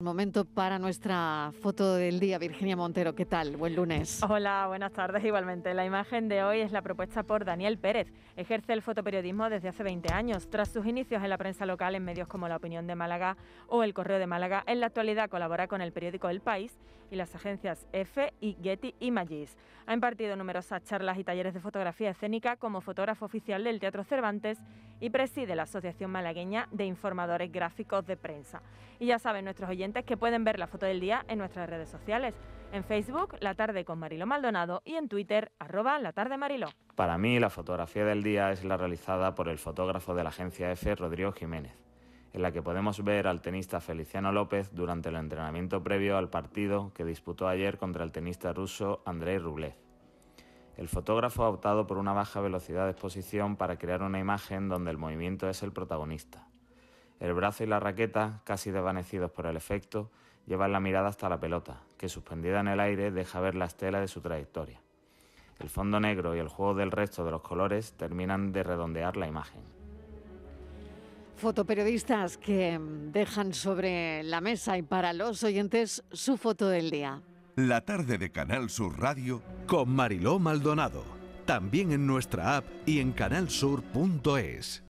Momento para nuestra foto del día, Virginia Montero. ¿Qué tal? Buen lunes. Hola, buenas tardes igualmente. La imagen de hoy es la propuesta por Daniel Pérez. Ejerce el fotoperiodismo desde hace 20 años. Tras sus inicios en la prensa local en medios como La Opinión de Málaga o El Correo de Málaga, en la actualidad colabora con el periódico El País y las agencias EFE y Getty Images. Ha impartido numerosas charlas y talleres de fotografía escénica como fotógrafo oficial del Teatro Cervantes y preside la Asociación Malagueña de Informadores Gráficos de Prensa. Y ya saben nuestros oyentes que pueden ver la foto del día en nuestras redes sociales. En Facebook, La Tarde con Marilo Maldonado y en Twitter, arroba La Tarde Marilo. Para mí, la fotografía del día es la realizada por el fotógrafo de la agencia F, Rodrigo Jiménez, en la que podemos ver al tenista Feliciano López durante el entrenamiento previo al partido que disputó ayer contra el tenista ruso Andrei Rublev. El fotógrafo ha optado por una baja velocidad de exposición para crear una imagen donde el movimiento es el protagonista. El brazo y la raqueta, casi desvanecidos por el efecto, llevan la mirada hasta la pelota, que suspendida en el aire deja ver la estela de su trayectoria. El fondo negro y el juego del resto de los colores terminan de redondear la imagen. Fotoperiodistas que dejan sobre la mesa y para los oyentes su foto del día. La tarde de Canal Sur Radio con Mariló Maldonado. También en nuestra app y en canalsur.es.